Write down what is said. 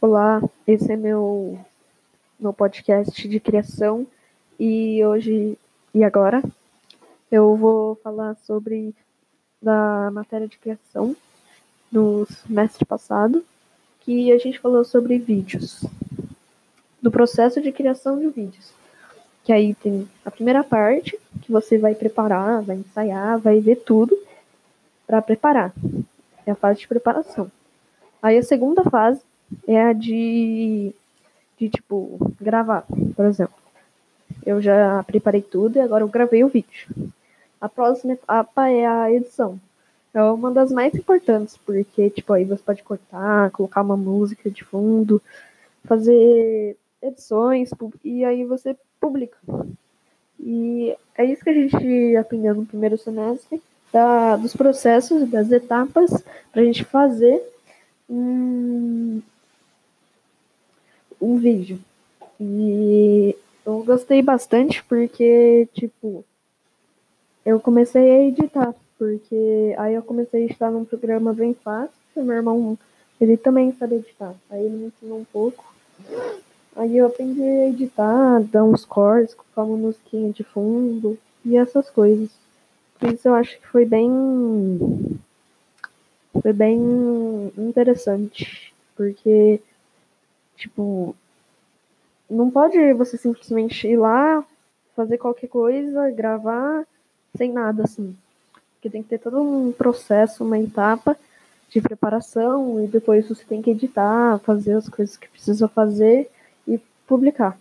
Olá, esse é meu, meu podcast de criação e hoje e agora eu vou falar sobre da matéria de criação do semestre passado, que a gente falou sobre vídeos, do processo de criação de vídeos. Que aí tem a primeira parte, que você vai preparar, vai ensaiar, vai ver tudo para preparar. É a fase de preparação. Aí a segunda fase é a de, de tipo, gravar, por exemplo. Eu já preparei tudo e agora eu gravei o vídeo. A próxima etapa é a edição. É uma das mais importantes, porque, tipo, aí você pode cortar, colocar uma música de fundo, fazer edições, e aí você publica. E é isso que a gente aprendeu no primeiro semestre, da, dos processos, das etapas, para a gente fazer um vídeo. E eu gostei bastante porque, tipo, eu comecei a editar, porque aí eu comecei a editar num programa bem fácil, meu irmão, ele também sabe editar, aí ele me ensinou um pouco. Aí eu aprendi a editar, dar uns cortes, colocar uma musiquinha de fundo e essas coisas. Por isso eu acho que foi bem. Foi bem interessante. Porque Tipo, não pode você simplesmente ir lá, fazer qualquer coisa, gravar sem nada assim. Porque tem que ter todo um processo, uma etapa de preparação e depois você tem que editar, fazer as coisas que precisa fazer e publicar.